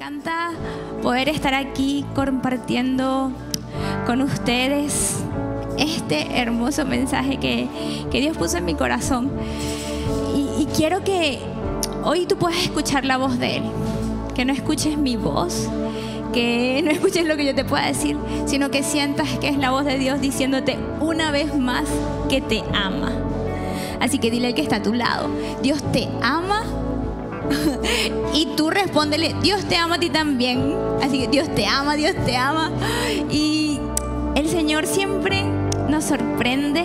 encanta poder estar aquí compartiendo con ustedes este hermoso mensaje que, que Dios puso en mi corazón. Y, y quiero que hoy tú puedas escuchar la voz de Él, que no escuches mi voz, que no escuches lo que yo te pueda decir, sino que sientas que es la voz de Dios diciéndote una vez más que te ama. Así que dile al que está a tu lado, Dios te ama y tú respóndele, Dios te ama a ti también. Así que Dios te ama, Dios te ama. Y el Señor siempre nos sorprende,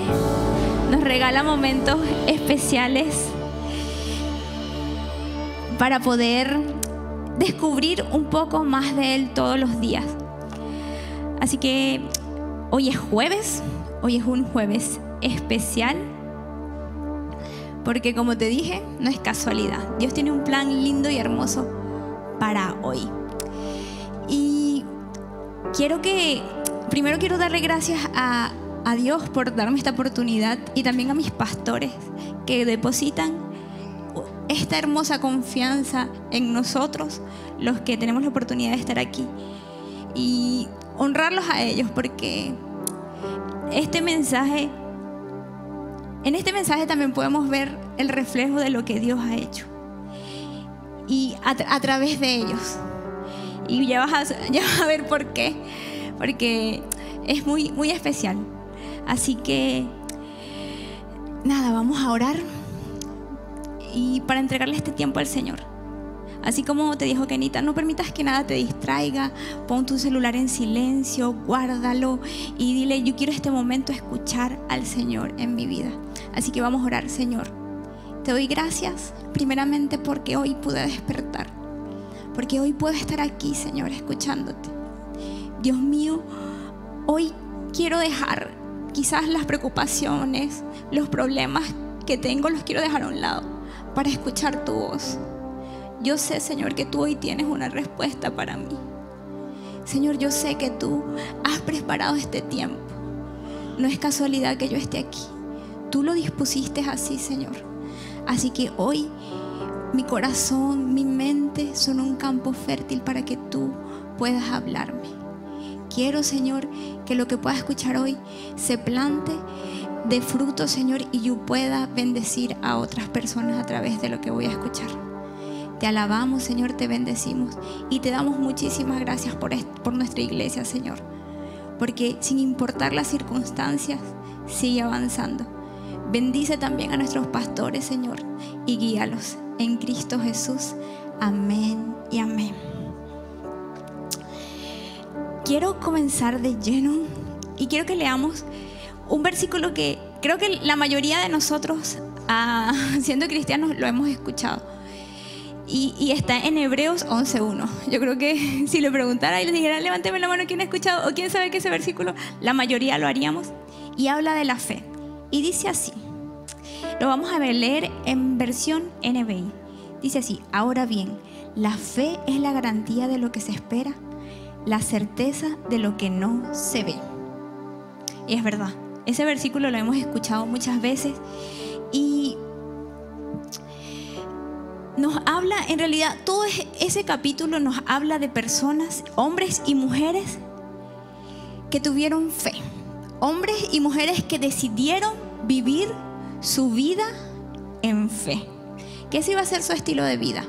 nos regala momentos especiales para poder descubrir un poco más de Él todos los días. Así que hoy es jueves, hoy es un jueves especial porque como te dije, no es casualidad. Dios tiene un plan lindo y hermoso para hoy. Y quiero que, primero quiero darle gracias a, a Dios por darme esta oportunidad y también a mis pastores que depositan esta hermosa confianza en nosotros, los que tenemos la oportunidad de estar aquí. Y honrarlos a ellos porque este mensaje en este mensaje también podemos ver el reflejo de lo que Dios ha hecho. Y a, través de ellos. Y ya vas, a, ya vas, a, ver por qué. Porque es muy, muy especial. Así que, nada, vamos a orar. Y para entregarle este tiempo al Señor. Así como te dijo Kenita, no permitas que nada te distraiga, pon tu celular en silencio, guárdalo y dile, yo quiero este momento escuchar al Señor en mi vida. Así que vamos a orar, Señor. Te doy gracias primeramente porque hoy pude despertar, porque hoy puedo estar aquí, Señor, escuchándote. Dios mío, hoy quiero dejar quizás las preocupaciones, los problemas que tengo, los quiero dejar a un lado para escuchar tu voz. Yo sé, Señor, que tú hoy tienes una respuesta para mí. Señor, yo sé que tú has preparado este tiempo. No es casualidad que yo esté aquí. Tú lo dispusiste así, Señor. Así que hoy mi corazón, mi mente son un campo fértil para que tú puedas hablarme. Quiero, Señor, que lo que pueda escuchar hoy se plante de fruto, Señor, y yo pueda bendecir a otras personas a través de lo que voy a escuchar. Te alabamos, Señor, te bendecimos y te damos muchísimas gracias por, por nuestra iglesia, Señor. Porque sin importar las circunstancias, sigue avanzando. Bendice también a nuestros pastores, Señor, y guíalos en Cristo Jesús. Amén y amén. Quiero comenzar de lleno y quiero que leamos un versículo que creo que la mayoría de nosotros, ah, siendo cristianos, lo hemos escuchado y, y, está en Hebreos 11.1. Yo creo que si le preguntara y le dijera, levánteme la mano, ¿quién ha escuchado? O quién sabe que ese versículo, la mayoría lo haríamos. Y habla de la fe. Y dice así, lo vamos a leer en versión NBI. Dice así, ahora bien, la fe es la garantía de lo que se espera, la certeza de lo que no se ve. Y es verdad, ese versículo lo hemos escuchado muchas veces y nos habla, en realidad, todo ese capítulo nos habla de personas, hombres y mujeres que tuvieron fe. Hombres y mujeres que decidieron vivir su vida en fe. Que ese iba a ser su estilo de vida.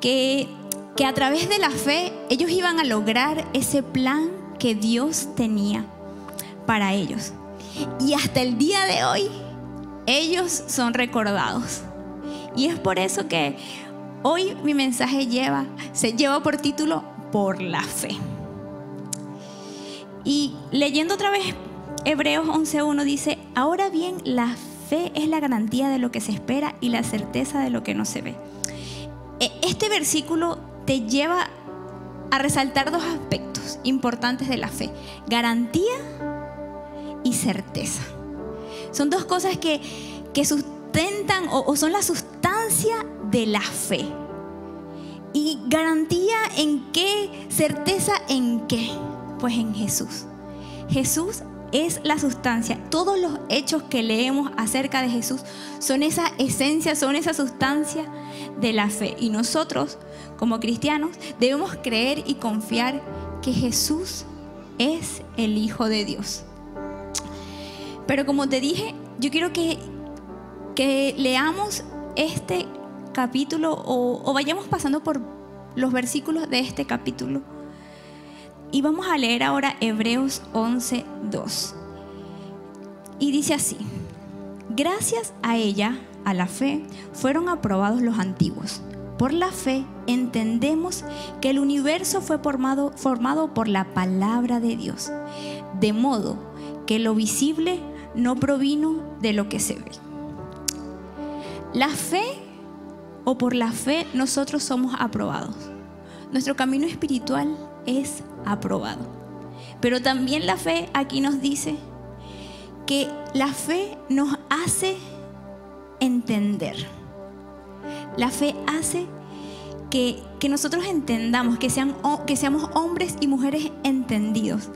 Que, que a través de la fe ellos iban a lograr ese plan que Dios tenía para ellos. Y hasta el día de hoy, ellos son recordados y es por eso que hoy mi mensaje lleva, se lleva por título Por la fe. Y leyendo otra vez Hebreos 11.1 dice, ahora bien, la fe es la garantía de lo que se espera y la certeza de lo que no se ve. E, este versículo te lleva a resaltar dos aspectos importantes de la fe, garantía y certeza. Son dos cosas que, que sustentan o, son la sustancia de la fe. ¿Y garantía en qué? ¿Certeza en qué? Pues en Jesús. Jesús es la sustancia. Todos los hechos que leemos acerca de Jesús son esa esencia, son esa sustancia de la fe. Y nosotros, como cristianos, debemos creer y confiar que Jesús es el Hijo de Dios. Pero como te dije, yo quiero que, leamos este capítulo o vayamos pasando por los versículos de este capítulo. Y vamos a leer ahora Hebreos 11, 2. Y dice así, gracias a ella, a la fe, fueron aprobados los antiguos. Por la fe entendemos que el universo fue formado, formado por la palabra de Dios, de modo que lo visible no provino de lo que se ve. La fe o por la fe nosotros somos aprobados. Nuestro camino espiritual es aprobado. Pero también la fe aquí nos dice que la fe nos hace entender. La fe hace que, nosotros entendamos, que, sean, que seamos hombres y mujeres entendidos.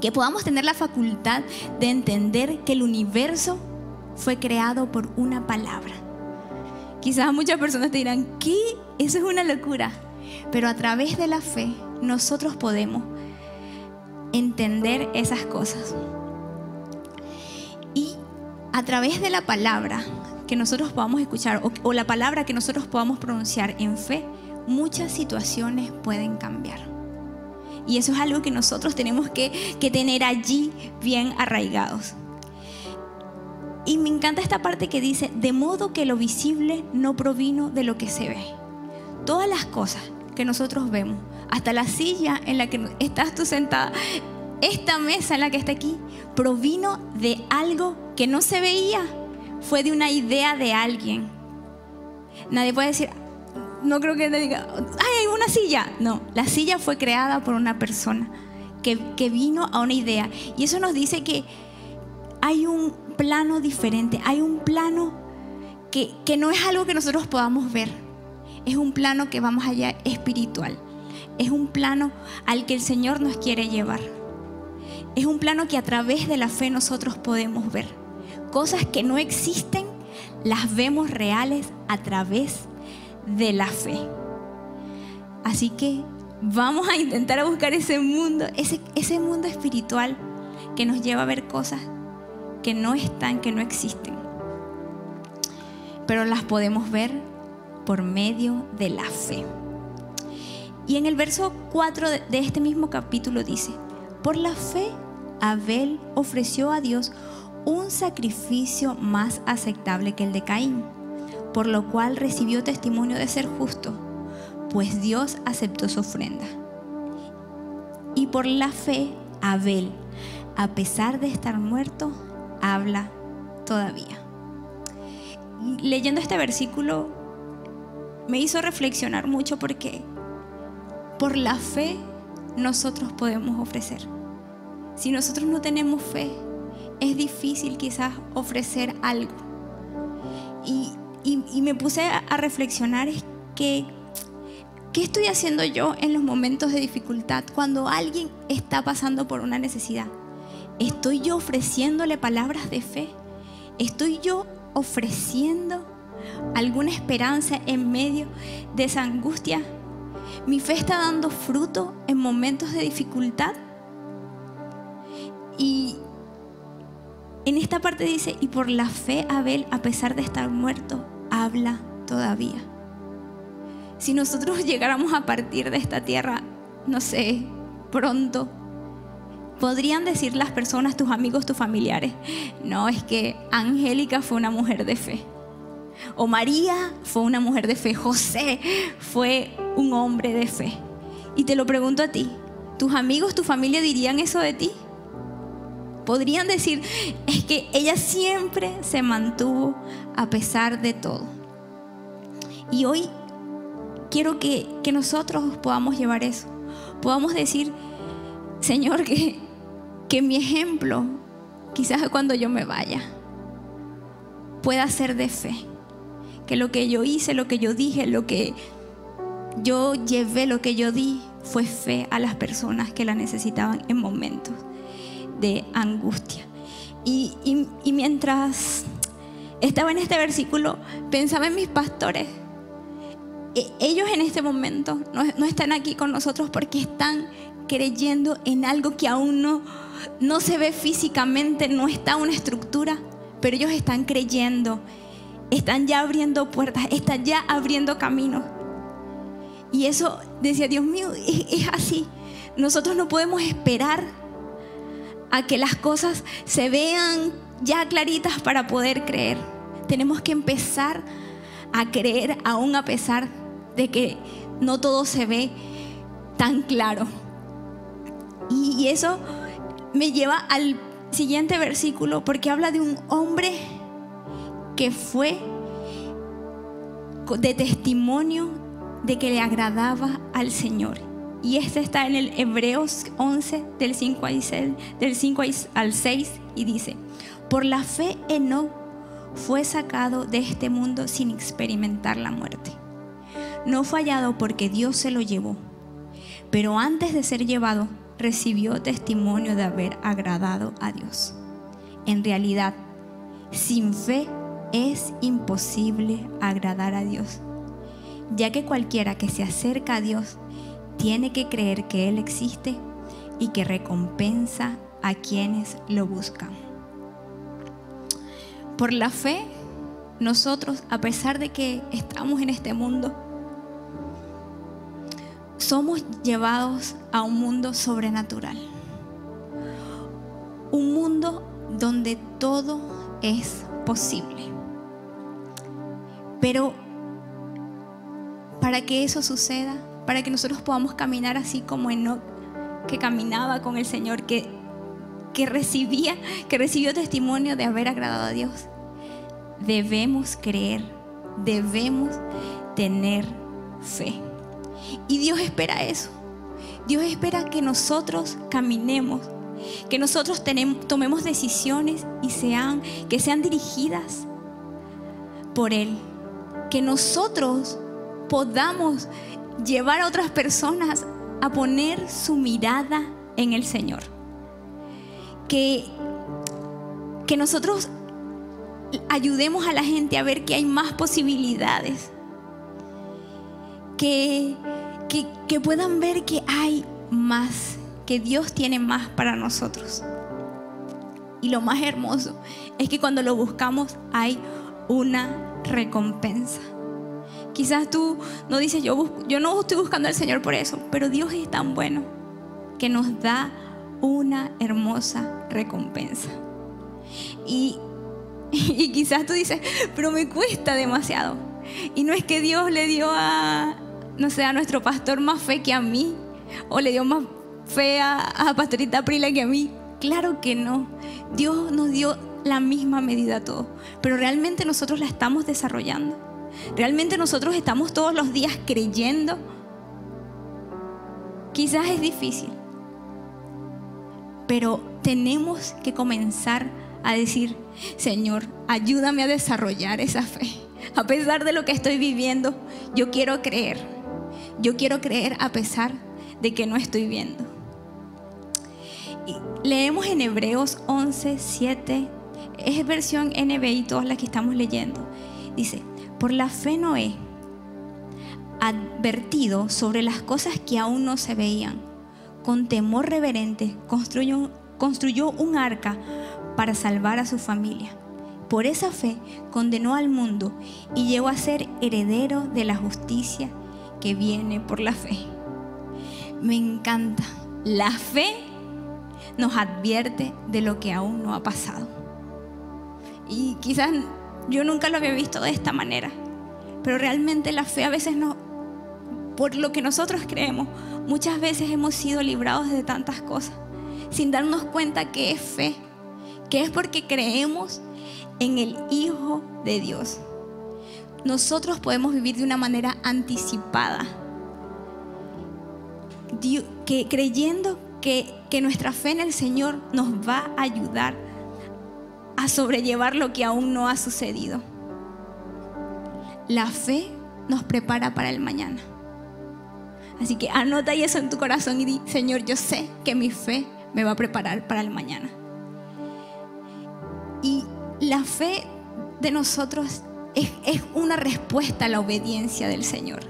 Que podamos tener la facultad de entender que el universo fue creado por una palabra. Quizás muchas personas te dirán, ¿qué? Eso es una locura. Pero a través de la fe nosotros podemos entender esas cosas. Y a través de la palabra que nosotros podamos escuchar o, la palabra que nosotros podamos pronunciar en fe, muchas situaciones pueden cambiar. Y eso es algo que nosotros tenemos que, que tener allí bien arraigados. Y me encanta esta parte que dice, de modo que lo visible no provino de lo que se ve. Todas las cosas que nosotros vemos, hasta la silla en la que estás tú sentada, esta mesa en la que está aquí, provino de algo que no se veía, fue de una idea de alguien. Nadie puede decir, no creo que te diga, ¡ay, hay una silla! No, la silla fue creada por una persona que, que vino a una idea. Y eso nos dice que hay un plano diferente, hay un plano que, que no es algo que nosotros podamos ver, es un plano que va más allá espiritual, es un plano al que el Señor nos quiere llevar, es un plano que a través de la fe nosotros podemos ver. Cosas que no existen, las vemos reales a través de la fe. Así que vamos a intentar buscar ese mundo, ese, ese mundo espiritual que nos lleva a ver cosas que no están, que no existen. Pero las podemos ver por medio de la fe. Y en el verso 4 de este mismo capítulo dice, por la fe Abel ofreció a Dios un sacrificio más aceptable que el de Caín, por lo cual recibió testimonio de ser justo, pues Dios aceptó su ofrenda. Y por la fe Abel, a pesar de estar muerto, habla todavía. Leyendo este versículo me hizo reflexionar mucho porque por la fe nosotros podemos ofrecer. Si nosotros no tenemos fe, es difícil quizás ofrecer algo. Y, me puse a, reflexionar es que, ¿qué estoy haciendo yo en los momentos de dificultad cuando alguien está pasando por una necesidad? ¿Estoy yo ofreciéndole palabras de fe? ¿Estoy yo ofreciendo alguna esperanza en medio de esa angustia? ¿Mi fe está dando fruto en momentos de dificultad? Y en esta parte dice, y por la fe Abel, a pesar de estar muerto, habla todavía. Si nosotros llegáramos a partir de esta tierra, no sé, pronto, podrían decir las personas, tus amigos, tus familiares, no, es que Angélica fue una mujer de fe. O María fue una mujer de fe. José fue un hombre de fe. Y te lo pregunto a ti, ¿tus amigos, tu familia dirían eso de ti? Podrían decir, es que ella siempre se mantuvo a pesar de todo. Y hoy quiero que, que nosotros podamos llevar eso. Podamos decir, Señor, que, que mi ejemplo, quizás cuando yo me vaya, pueda ser de fe. Que lo que yo hice, lo que yo dije, lo que yo llevé, lo que yo di, fue fe a las personas que la necesitaban en momentos de angustia. Y, mientras estaba en este versículo, pensaba en mis pastores, e, ellos en este momento no, no están aquí con nosotros porque están creyendo en algo que aún no, no se ve físicamente, no está una estructura, pero ellos están creyendo, están ya abriendo puertas, están ya abriendo caminos. Y eso decía, Dios mío, es, es así. Nosotros no podemos esperar a que las cosas se vean ya claritas para poder creer. Tenemos que empezar a creer aún a pesar de que no todo se ve tan claro. Y eso me lleva al siguiente versículo porque habla de un hombre que fue de testimonio de que le agradaba al Señor. Y este está en el Hebreos 11 del 5 al 6, del 5 al 6 y dice, por la fe Enoch fue sacado de este mundo sin experimentar la muerte. No fue hallado porque Dios se lo llevó, pero antes de ser llevado recibió testimonio de haber agradado a Dios. En realidad, sin fe es imposible agradar a Dios, ya que cualquiera que se acerca a Dios tiene que creer que Él existe y que recompensa a quienes lo buscan. Por la fe, nosotros, a pesar de que estamos en este mundo, somos llevados a un mundo sobrenatural. Un mundo donde todo es posible. Pero para que eso suceda, para que nosotros podamos caminar así como Enoch, que caminaba con el Señor, que, que recibía, que recibió testimonio de haber agradado a Dios, debemos creer, debemos tener fe. Y Dios espera eso. Dios espera que nosotros caminemos, que nosotros tomemos decisiones y sean, que sean dirigidas por Él. Que nosotros podamos llevar a otras personas a poner su mirada en el Señor. Que, que nosotros ayudemos a la gente a ver que hay más posibilidades. Que que, puedan ver que hay más, que Dios tiene más para nosotros. Y lo más hermoso es que cuando lo buscamos hay una recompensa. Quizás tú no dices, yo, no estoy buscando al Señor por eso, pero Dios es tan bueno que nos da una hermosa recompensa. Y, quizás tú dices, pero me cuesta demasiado. Y no es que Dios le dio a, no sea nuestro pastor más fe que a mí, o le dio más fe a, Pastorita Prila que a mí. Claro que no. Dios nos dio la misma medida a todos, pero realmente nosotros la estamos desarrollando. Realmente nosotros estamos todos los días creyendo. Quizás es difícil, pero tenemos que comenzar a decir, Señor, ayúdame a desarrollar esa fe. A pesar de lo que estoy viviendo, yo quiero creer. Yo quiero creer a pesar de que no estoy viendo. Leemos en Hebreos 11, 7, es versión NBI, todas las que estamos leyendo. Dice, por la fe Noé, advertido sobre las cosas que aún no se veían, con temor reverente construyó, construyó un arca para salvar a su familia. Por esa fe condenó al mundo y llegó a ser heredero de la justicia que viene por la fe. Me encanta. La fe nos advierte de lo que aún no ha pasado. Y quizás yo nunca lo había visto de esta manera, pero realmente la fe a veces no, por lo que nosotros creemos, muchas veces hemos sido librados de tantas cosas, sin darnos cuenta que es fe, que es porque creemos en el Hijo de Dios. Nosotros podemos vivir de una manera anticipada, que, creyendo que, que nuestra fe en el Señor nos va a ayudar a sobrellevar lo que aún no ha sucedido. La fe nos prepara para el mañana. Así que anota eso en tu corazón y di, Señor, yo sé que mi fe me va a preparar para el mañana. Y la fe de nosotros es, una respuesta a la obediencia del Señor.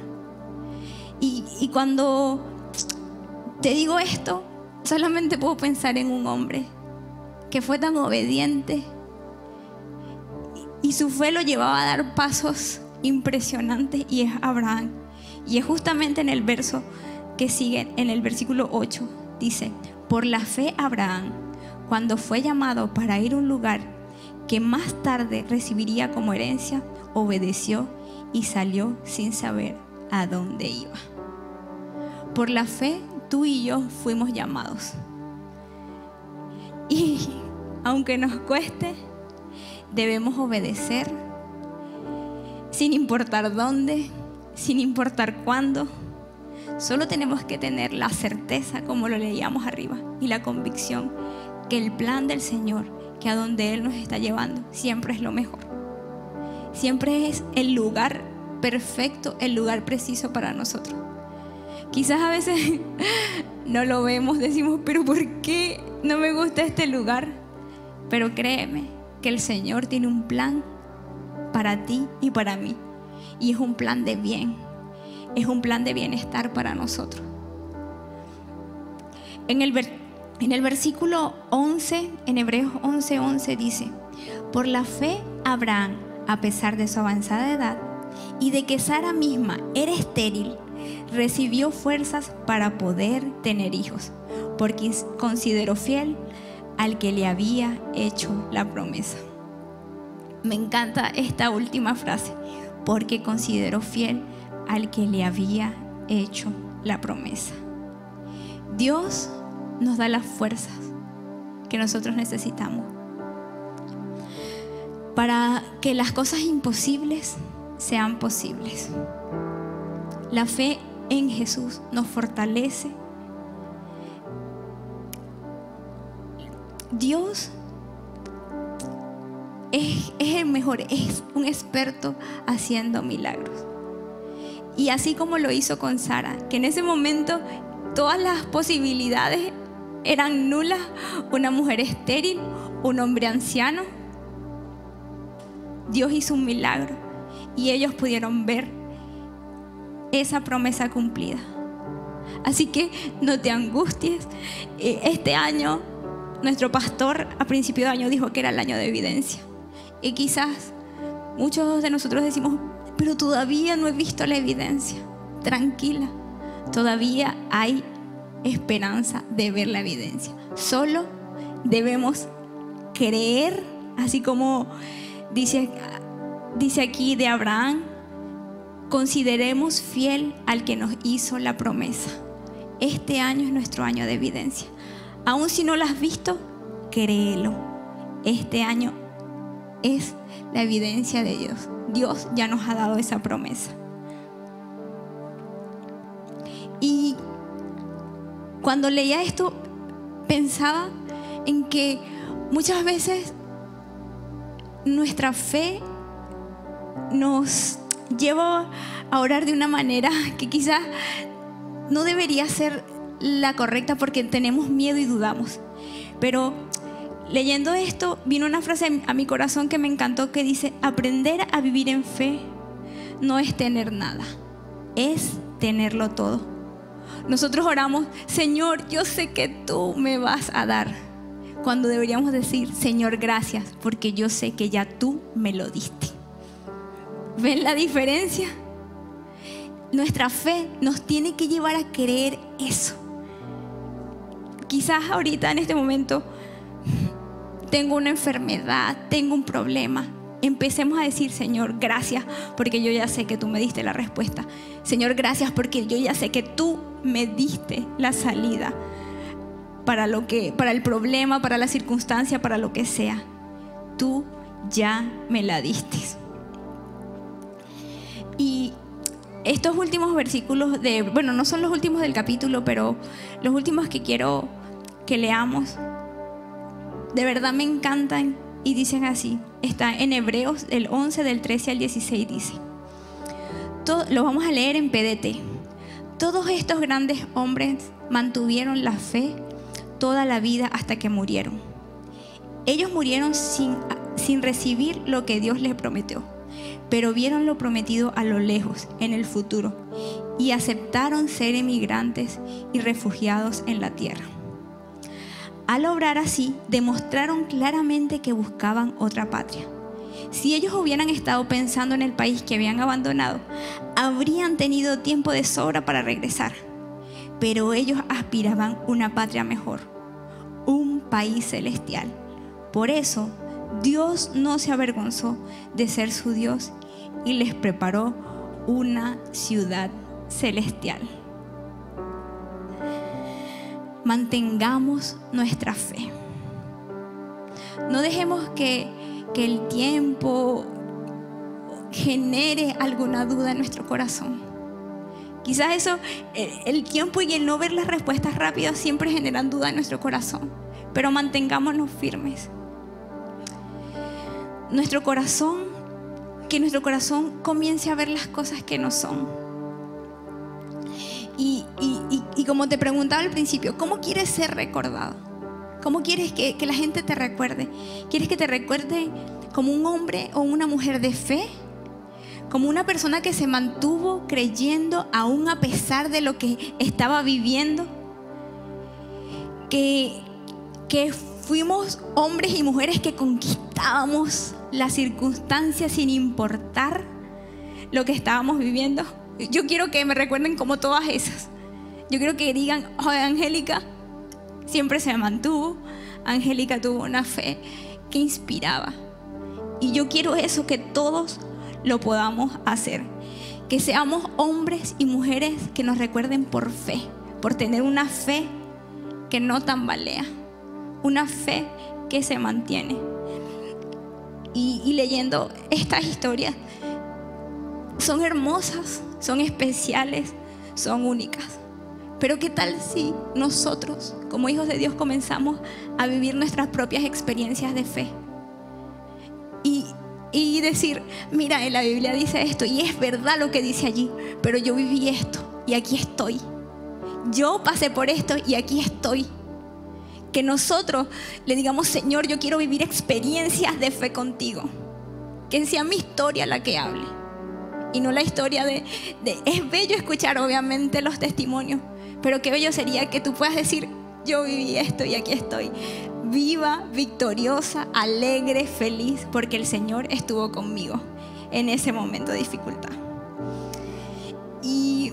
Y, cuando te digo esto, solamente puedo pensar en un hombre que fue tan obediente y su fe lo llevaba a dar pasos impresionantes y es Abraham. Y es justamente en el verso que sigue, en el versículo 8, dice, por la fe Abraham, cuando fue llamado para ir a un lugar que más tarde recibiría como herencia, obedeció y salió sin saber a dónde iba. Por la fe, tú y yo fuimos llamados. Y aunque nos cueste, debemos obedecer sin importar dónde, sin importar cuándo. Solo tenemos que tener la certeza, como lo leíamos arriba, y la convicción que el plan del Señor, que a donde Él nos está llevando, siempre es lo mejor. Siempre es el lugar perfecto, el lugar preciso para nosotros. Quizás a veces no lo vemos, decimos, pero ¿por qué no me gusta este lugar? Pero créeme que el Señor tiene un plan para ti y para mí. Y es un plan de bien, es un plan de bienestar para nosotros. En el, en el versículo 11, en Hebreos 11:11 11 dice, por la fe Abraham, a pesar de su avanzada edad y de que Sara misma era estéril, recibió fuerzas para poder tener hijos, porque consideró fiel al que le había hecho la promesa. Me encanta esta última frase, porque consideró fiel al que le había hecho la promesa. Dios nos da las fuerzas que nosotros necesitamos para que las cosas imposibles sean posibles. La fe en Jesús nos fortalece. Dios es, el mejor, es un experto haciendo milagros. Y así como lo hizo con Sara, que en ese momento todas las posibilidades eran nulas, una mujer estéril, un hombre anciano, Dios hizo un milagro y ellos pudieron ver esa promesa cumplida. Así que no te angusties. Eh, este año, nuestro pastor a principio de año dijo que era el año de evidencia. Y quizás muchos de nosotros decimos, pero todavía no he visto la evidencia. Tranquila, todavía hay esperanza de ver la evidencia. Solo debemos creer, así como dice, dice aquí de Abraham, consideremos fiel al que nos hizo la promesa. Este año es nuestro año de evidencia. Aun si no lo has visto, créelo. Este año es la evidencia de Dios. Dios ya nos ha dado esa promesa. Y cuando leía esto, pensaba en que muchas veces nuestra fe nos lleva a orar de una manera que quizás no debería ser la correcta porque tenemos miedo y dudamos. Pero leyendo esto, vino una frase a mi corazón que me encantó que dice, aprender a vivir en fe no es tener nada, es tenerlo todo. Nosotros oramos, Señor, yo sé que tú me vas a dar cuando deberíamos decir, Señor, gracias, porque yo sé que ya tú me lo diste. ¿Ven la diferencia? Nuestra fe nos tiene que llevar a creer eso. Quizás ahorita en este momento tengo una enfermedad, tengo un problema. Empecemos a decir, Señor, gracias porque yo ya sé que tú me diste la respuesta. Señor, gracias porque yo ya sé que tú me diste la salida para lo que para el problema, para la circunstancia, para lo que sea. Tú ya me la diste. Y estos últimos versículos de, bueno, no son los últimos del capítulo, pero los últimos que quiero que leamos, de verdad me encantan y dicen así. Está en Hebreos del 11, del 13 al 16, dice. Todo, lo vamos a leer en PDT. Todos estos grandes hombres mantuvieron la fe toda la vida hasta que murieron. Ellos murieron sin, sin recibir lo que Dios les prometió, pero vieron lo prometido a lo lejos, en el futuro, y aceptaron ser emigrantes y refugiados en la tierra. Al obrar así, demostraron claramente que buscaban otra patria. Si ellos hubieran estado pensando en el país que habían abandonado, habrían tenido tiempo de sobra para regresar. Pero ellos aspiraban una patria mejor, un país celestial. Por eso, Dios no se avergonzó de ser su Dios y les preparó una ciudad celestial. Mantengamos nuestra fe. No dejemos que, que el tiempo genere alguna duda en nuestro corazón. Quizás eso, el tiempo y el no ver las respuestas rápidas siempre generan duda en nuestro corazón, pero mantengámonos firmes. Nuestro corazón, que nuestro corazón comience a ver las cosas que no son. Y, como te preguntaba al principio, ¿cómo quieres ser recordado? ¿Cómo quieres que, que la gente te recuerde? ¿Quieres que te recuerde como un hombre o una mujer de fe? como una persona que se mantuvo creyendo aún a pesar de lo que estaba viviendo, que, que fuimos hombres y mujeres que conquistábamos las circunstancias sin importar lo que estábamos viviendo. Yo quiero que me recuerden como todas esas. Yo quiero que digan, oh, Angélica siempre se mantuvo, Angélica tuvo una fe que inspiraba. Y yo quiero eso, que todos lo podamos hacer. Que seamos hombres y mujeres que nos recuerden por fe, por tener una fe que no tambalea, una fe que se mantiene. Y, leyendo estas historias, son hermosas, son especiales, son únicas. Pero ¿qué tal si nosotros, como hijos de Dios, comenzamos a vivir nuestras propias experiencias de fe? Y, y decir, mira, en la Biblia dice esto y es verdad lo que dice allí, pero yo viví esto y aquí estoy. Yo pasé por esto y aquí estoy. Que nosotros le digamos, Señor, yo quiero vivir experiencias de fe contigo. Que sea mi historia la que hable. Y no la historia de, es bello escuchar obviamente los testimonios, pero qué bello sería que tú puedas decir, yo viví esto y aquí estoy viva, victoriosa, alegre, feliz, porque el Señor estuvo conmigo en ese momento de dificultad. Y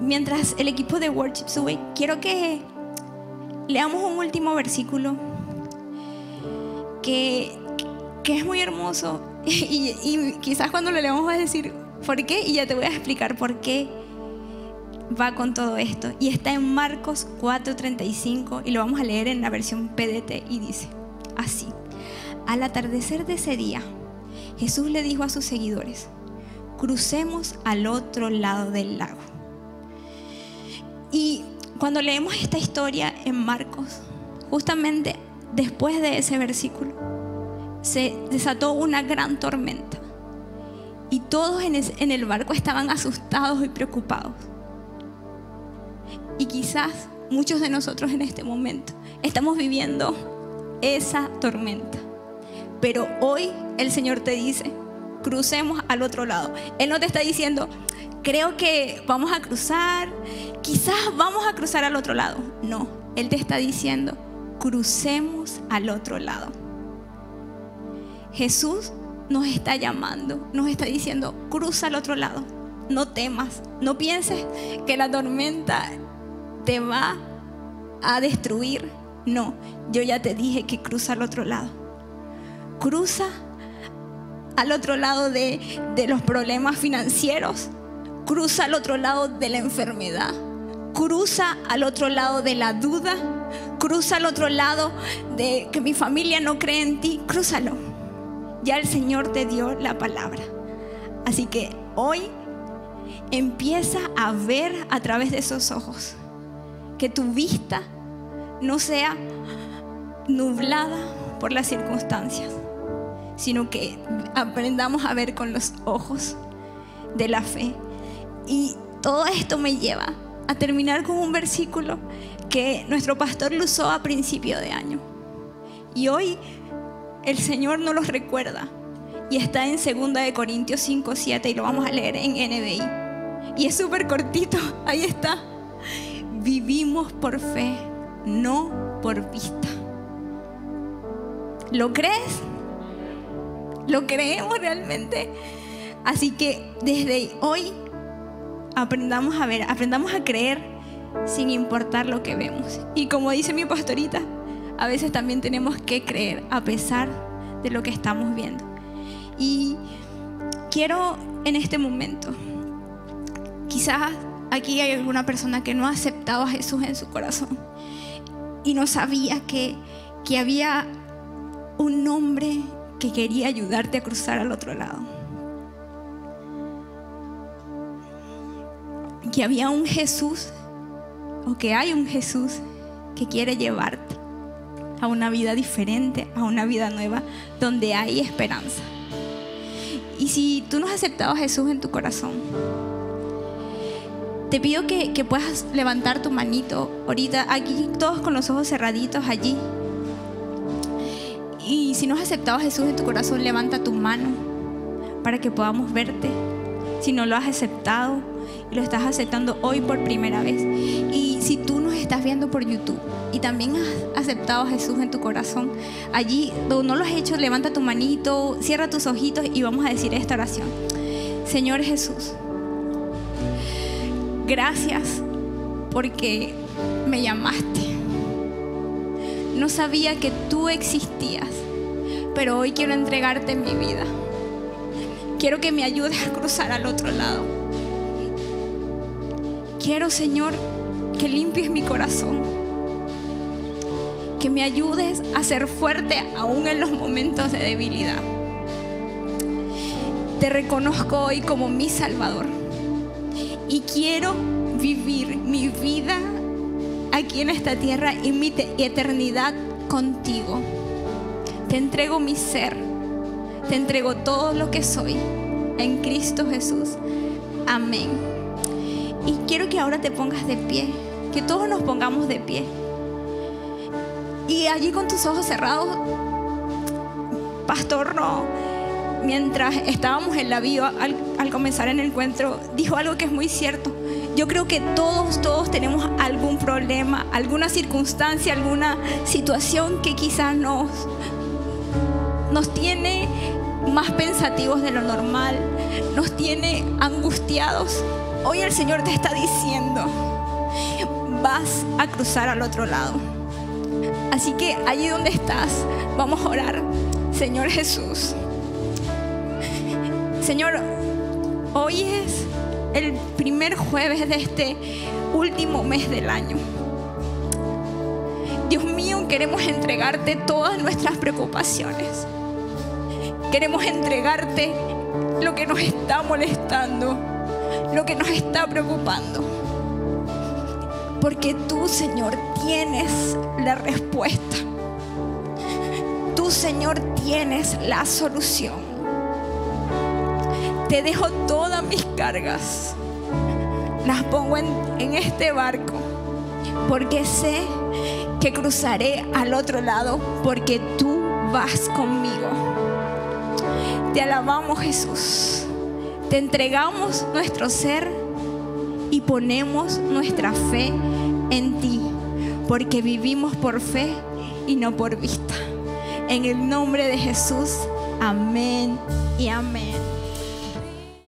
mientras el equipo de Worship sube, quiero que leamos un último versículo que, que es muy hermoso y, quizás cuando lo leamos vas a decir, ¿por qué? Y ya te voy a explicar por qué va con todo esto. Y está en Marcos 4:35 y lo vamos a leer en la versión PDT y dice, así, al atardecer de ese día, Jesús le dijo a sus seguidores, crucemos al otro lado del lago. Y cuando leemos esta historia en Marcos, justamente después de ese versículo, se desató una gran tormenta. Y todos en el barco estaban asustados y preocupados. Y quizás muchos de nosotros en este momento estamos viviendo esa tormenta. Pero hoy el Señor te dice, crucemos al otro lado. Él no te está diciendo, creo que vamos a cruzar, quizás vamos a cruzar al otro lado. No, Él te está diciendo, crucemos al otro lado. Jesús nos está llamando, nos está diciendo, cruza al otro lado. No temas, no pienses que la tormenta te va a destruir. No, yo ya te dije que cruza al otro lado. Cruza al otro lado de, de los problemas financieros. Cruza al otro lado de la enfermedad. Cruza al otro lado de la duda. Cruza al otro lado de que mi familia no cree en ti. Crúzalo. Ya el Señor te dio la palabra. Así que hoy empieza a ver a través de esos ojos que tu vista no sea nublada por las circunstancias, sino que aprendamos a ver con los ojos de la fe. Y todo esto me lleva a terminar con un versículo que nuestro pastor lo usó a principio de año. Y hoy el Señor nos lo recuerda. Y está en 2 de Corintios 5, 7 y lo vamos a leer en NBI. Y es súper cortito, ahí está. Vivimos por fe, no por vista. ¿Lo crees? ¿Lo creemos realmente? Así que desde hoy aprendamos a ver, aprendamos a creer sin importar lo que vemos. Y como dice mi pastorita, a veces también tenemos que creer a pesar de lo que estamos viendo. Y quiero en este momento, quizás aquí hay alguna persona que no ha aceptado a Jesús en su corazón y no sabía que, que había un hombre que quería ayudarte a cruzar al otro lado. Que había un Jesús, o que hay un Jesús que quiere llevarte a una vida diferente, a una vida nueva, donde hay esperanza. Y si tú no has aceptado a Jesús en tu corazón, te pido que, que puedas levantar tu manito ahorita, aquí todos con los ojos cerraditos allí. Y si no has aceptado a Jesús en tu corazón, levanta tu mano para que podamos verte. Si no lo has aceptado lo estás aceptando hoy por primera vez. Y si tú nos estás viendo por YouTube y también has aceptado a Jesús en tu corazón, allí donde no lo has hecho, levanta tu manito, cierra tus ojitos y vamos a decir esta oración. Señor Jesús, gracias porque me llamaste. No sabía que tú existías, pero hoy quiero entregarte mi vida. Quiero que me ayudes a cruzar al otro lado. Quiero, Señor, que limpies mi corazón. Que me ayudes a ser fuerte aún en los momentos de debilidad. Te reconozco hoy como mi Salvador. Y quiero vivir mi vida aquí en esta tierra y mi eternidad contigo. Te entrego mi ser, te entrego todo lo que soy en Cristo Jesús. Amén. Y quiero que ahora te pongas de pie, que todos nos pongamos de pie. Y allí con tus ojos cerrados, pastor, no, mientras estábamos en la vida al, al comenzar el encuentro, dijo algo que es muy cierto. Yo creo que todos, todos tenemos algún problema, alguna circunstancia, alguna situación que quizás nos, nos tiene más pensativos de lo normal, nos tiene angustiados. Hoy el Señor te está diciendo, vas a cruzar al otro lado. Así que allí donde estás, vamos a orar. Señor Jesús. Señor, hoy es el primer jueves de este último mes del año. Dios mío, queremos entregarte todas nuestras preocupaciones. Queremos entregarte lo que nos está molestando, lo que nos está preocupando. Porque tú, Señor, tienes la respuesta. Tú, Señor, tienes la solución te dejo todas mis cargas. Las pongo en, este barco porque sé que cruzaré al otro lado porque tú vas conmigo. Te alabamos Jesús. Te entregamos nuestro ser y ponemos nuestra fe en ti porque vivimos por fe y no por vista. En el nombre de Jesús, amén y amén.